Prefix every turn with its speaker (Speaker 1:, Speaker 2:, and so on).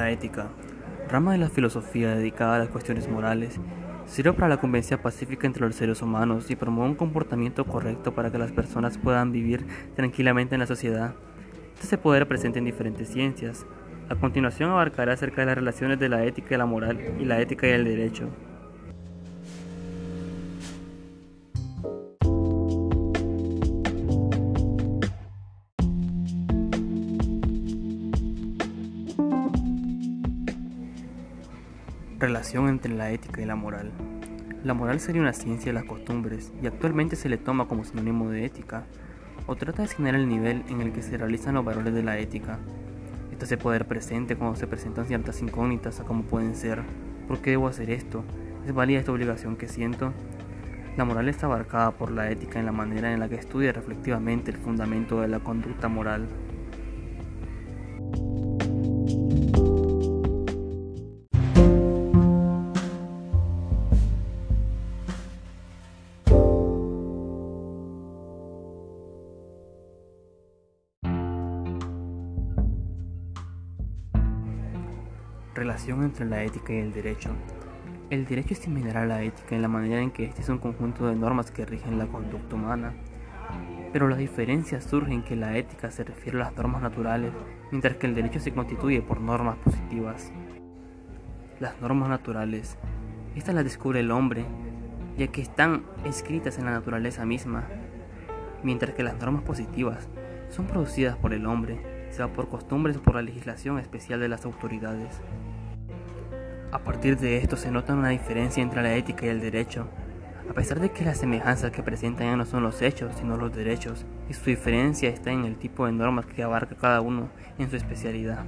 Speaker 1: La ética, rama de la filosofía dedicada a las cuestiones morales, sirve para la convivencia pacífica entre los seres humanos y promueve un comportamiento correcto para que las personas puedan vivir tranquilamente en la sociedad. Este se puede presente en diferentes ciencias. A continuación abarcará acerca de las relaciones de la ética y la moral y la ética y el derecho. Relación entre la ética y la moral. La moral sería una ciencia de las costumbres y actualmente se le toma como sinónimo de ética, o trata de asignar el nivel en el que se realizan los valores de la ética. Esto se puede ver presente cuando se presentan ciertas incógnitas a cómo pueden ser, ¿por qué debo hacer esto? ¿Es válida esta obligación que siento? La moral está abarcada por la ética en la manera en la que estudia reflectivamente el fundamento de la conducta moral. Relación entre la ética y el derecho. El derecho es similar a la ética en la manera en que este es un conjunto de normas que rigen la conducta humana, pero la diferencia surge en que la ética se refiere a las normas naturales, mientras que el derecho se constituye por normas positivas. Las normas naturales, estas las descubre el hombre, ya que están escritas en la naturaleza misma, mientras que las normas positivas son producidas por el hombre sea por costumbres o por la legislación especial de las autoridades. A partir de esto se nota una diferencia entre la ética y el derecho, a pesar de que las semejanzas que presentan ya no son los hechos, sino los derechos, y su diferencia está en el tipo de normas que abarca cada uno en su especialidad.